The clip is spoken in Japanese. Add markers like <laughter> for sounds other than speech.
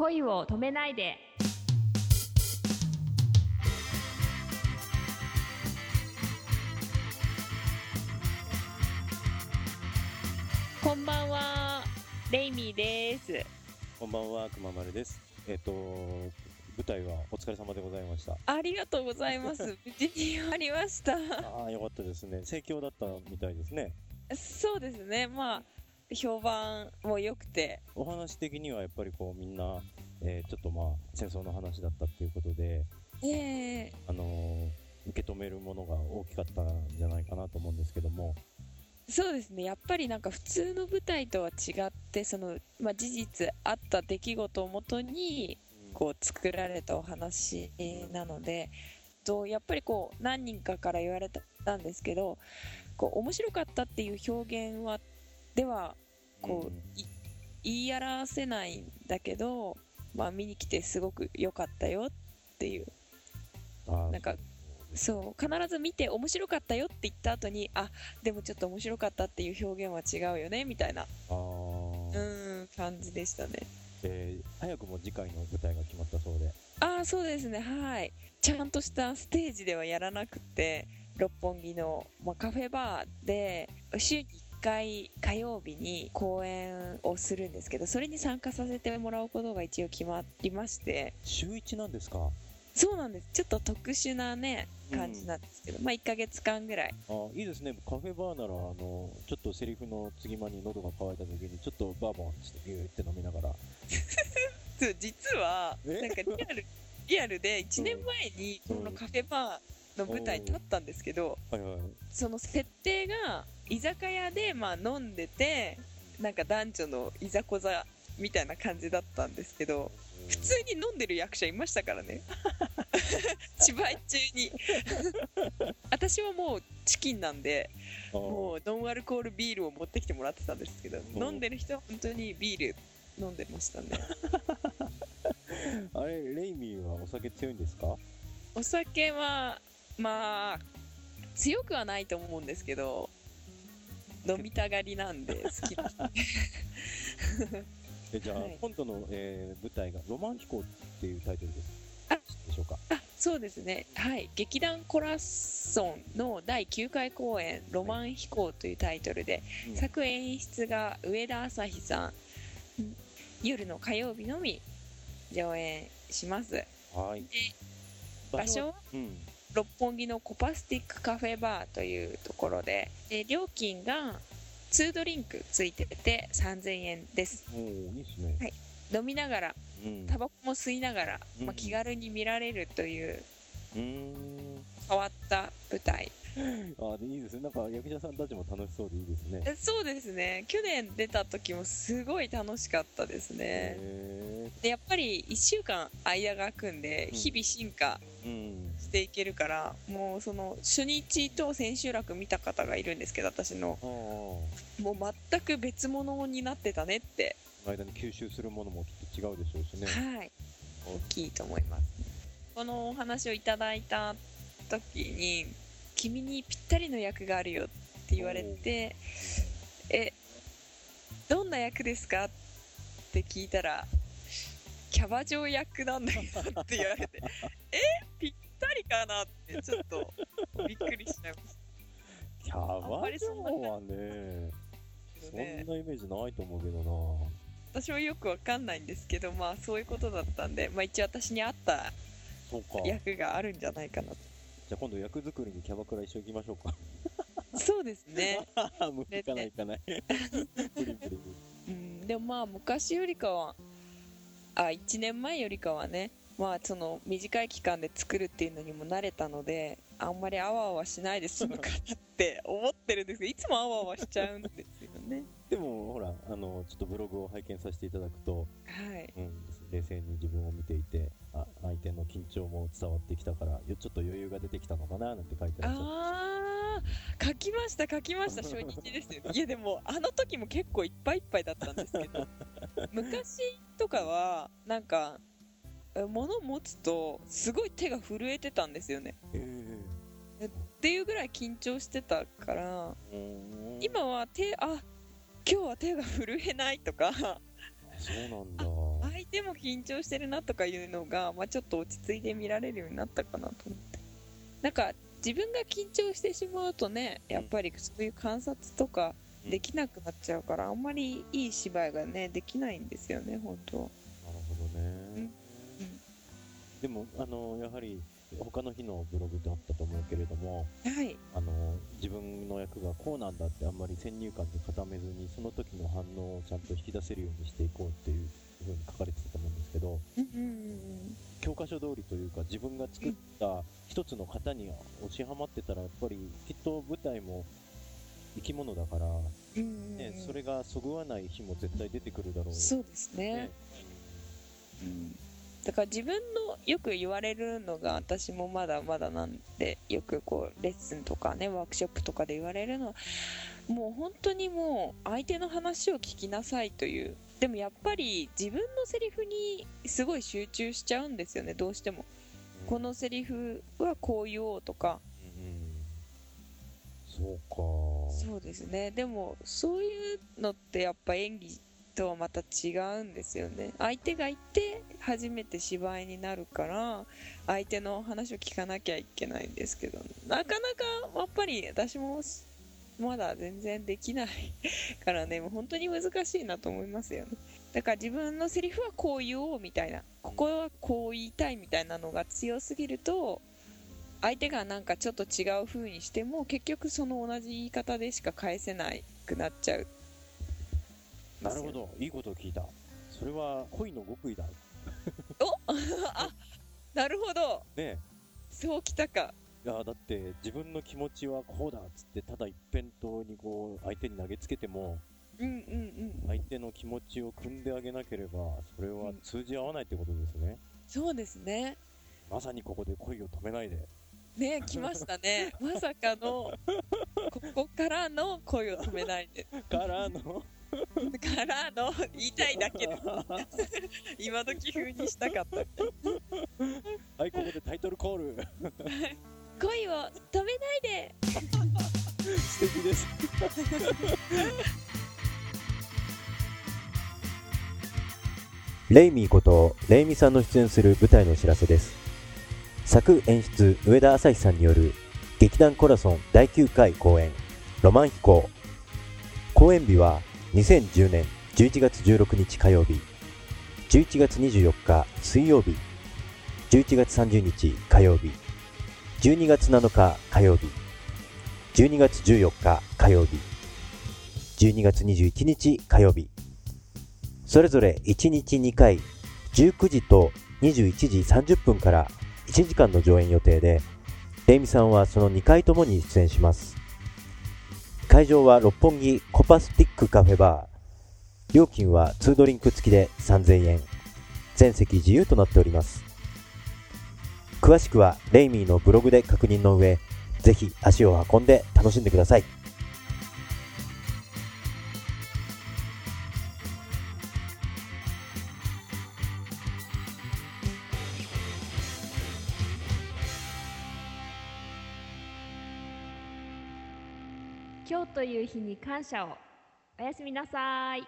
恋を止めないでこんばんはレイミーですこんばんは、くままるです。えっ、と、舞台はお疲れ様でございました。ありがとうございます <laughs> 無事に終わりましたああ、よかったですね。盛況だったみたいですね。そうですねまあ評判も良くて。お話的にはやっぱりこうみんな、えーちょっとまあ戦争の話だったっていうことで、ええ。あのー受け止めるものが大きかったんじゃないかなと思うんですけども、そうですね。やっぱりなんか普通の舞台とは違ってその、まあ、事実あった出来事をもとにこう作られたお話なのでとやっぱりこう何人かから言われたんですけどこう面白かったっていう表現はではこう、言い表せないんだけど、まあ、見に来てすごく良かったよっていう。なんかそう必ず見て面白かったよって言った後にあでもちょっと面白かったっていう表現は違うよねみたいな。あー。うん感じでしたね。えー早くも次回の舞台が決まったそうで、ああそうですね。はい。ちゃんとしたステージではやらなくて六本木の、まあ、カフェバーで週に1回火曜日に公演をするんですけどそれに参加させてもらうことが一応決まりまして。週一なんですか？そうなんです。ちょっと特殊なねうん。感じなんですけど、まあ1ヶ月間ぐらい。あーいいですね。カフェバーなら、あの、ちょっとセリフの次間に喉が渇いた時に、ちょっとバーボンってビューって飲みながら、<laughs> そう実はえ？なんかリアルリアルで1年前にこのカフェバーの舞台に立ったんですけどはいはい。その設定が居酒屋でまあ飲んでてなんか男女のいざこざみたいな感じだったんですけど普通に飲んでる役者いましたからね。<laughs> 芝居中に。私はもうチキンなんでうん、もうノンアルコールビールを持ってきてもらってたんですけどうん。飲んでる人は本当にビール飲んでましたね。あれ、レイミーはお酒強いんですか？お酒はまあ強くはないと思うんですけど飲みたがりなんで <laughs> 好きですえじゃあ、はい。今度の、えー舞台が「ロマン飛行」っていうタイトルです。あでしょうか。あそうですね。はい。劇団コラッソンの第9回公演「ロマン飛行」というタイトルで、うん。作演出が上田朝日さん。うん夜の火曜日のみ上演します。はい。場所は？うん六本木のコパスティックカフェバーというところでで料金が2ドリンクついてて3000円です。おーいいですね、はい。飲みながらうん。タバコも吸いながら、うん。まあ、気軽に見られるという変わった舞台。あでいいですね。なんか役者さんたちも楽しそうでいいですね。えそうですね。去年出た時もすごい楽しかったですね。へでやっぱり1週間間が空くんでうん。日々進化。ーうんしていけるから、もうその初日と千秋楽見た方がいるんですけど私の。もう全く別物になってたねって。間に吸収するものもきっと違うでしょうしね。はい。大きいと思います。このお話をいただいた時に「君にぴったりの役があるよ」って言われて「えどんな役ですか?」って聞いたら「キャバ嬢役なんだけど」って言われて「え <laughs> かな?」ってちょっとびっくりしちゃいましキャバ嬢はねそんなイメージないと思うけどな。私もよくわかんないんですけどまあそういうことだったんで、まあ、一応私に合った役があるんじゃないかなと。じゃあ今度役作りにキャバクラ一緒に行きましょうか。そうですね。もう行かない行かない。プリンプリンうん、でもまあ昔よりかはあ1年前よりかはねまあその短い期間で作るっていうのにも慣れたのであんまりあわあわしないで済むかなって思ってるんですけどいつもあわあわしちゃうんですよね。でもほらあのちょっとブログを拝見させていただくと、はい。うん、冷静に自分を見ていてあ相手の緊張も伝わってきたからよちょっと余裕が出てきたのかななんて書いてらっしゃっあー書きました書きました。初日ですよ。いやでもあの時も結構いっぱいいっぱいだったんですけど <laughs> 昔とかはなんかえ物持つとすごい手が震えてたんですよね。えっていうぐらい緊張してたからえ今は手あ今日は手が震えないとか。そうなんだ。相手もも緊張してるなとかいうのが、まあ、ちょっと落ち着いて見られるようになったかなと思って。なんか自分が緊張してしまうとねやっぱりそういう観察とかできなくなっちゃうからあんまりいい芝居がねできないんですよね本当なるほどね、うんでもあのやはり他の日のブログであったと思うけれどもはい。あの自分の役がこうなんだってあんまり先入観で固めずにその時の反応をちゃんと引き出せるようにしていこうっていうふうに書かれてたと思うんですけど教科書通りというか自分が作った一つの型に押しはまってたらやっぱりきっと舞台も生き物だから、ね、それがそぐわない日も絶対出てくるだろう。そうですね。ね。うんだから自分のよく言われるのが私もまだまだなんでよくこうレッスンとかねワークショップとかで言われるのはもう本当にもう相手の話を聞きなさいという。でもやっぱり自分のセリフにすごい集中しちゃうんですよねどうしても。このセリフはこう言おうとかうん。そうか。そうですね。でもそういうのってやっぱ演技とはまた違うんですよね。相手がいて初めて芝居になるから相手の話を聞かなきゃいけないんですけどなかなかやっぱり私もまだ全然できないからね。もう本当に難しいなと思いますよね。だから自分のセリフはこう言おうみたいな。ここはこう言いたいみたいなのが強すぎると相手がなんかちょっと違う風にしても結局その同じ言い方でしか返せなくなっちゃう。なるほど。いいことを聞いた。それは恋の極意だ。<laughs> あなるほど。ねそうきたか。いやだって自分の気持ちはこうだっつってただ一辺倒にこう相手に投げつけてもうんうんうん。相手の気持ちを汲んであげなければそれは通じ合わないってことですね、そうですね。まさにここで恋を止めないで。ね来ましたね。まさかの <laughs> ここからの声を止めないで。からのからの言いたいだけで <laughs> 今時風にしたかった。はいここでタイトルコール。恋を止めないで。素敵です。レイミーことレイミさんの出演する舞台のお知らせです。作演出上田朝日さんによる劇団コラソン第9回公演。ロマン飛行。公演日は2010年11月16日火曜日、11月24日水曜日、11月30日火曜日、12月7日火曜日、12月14日火曜日、12月21日火曜日、それぞれ1日2回、19時と21時30分から1時間の上演予定で、レイミさんはその2回ともに出演します。会場は六本木コパスティックカフェバー。料金は2ドリンク付きで3000円。全席自由となっております。詳しくはレイミーのブログで確認の上、ぜひ足を運んで楽しんでください。今日という日に感謝を。おやすみなさい。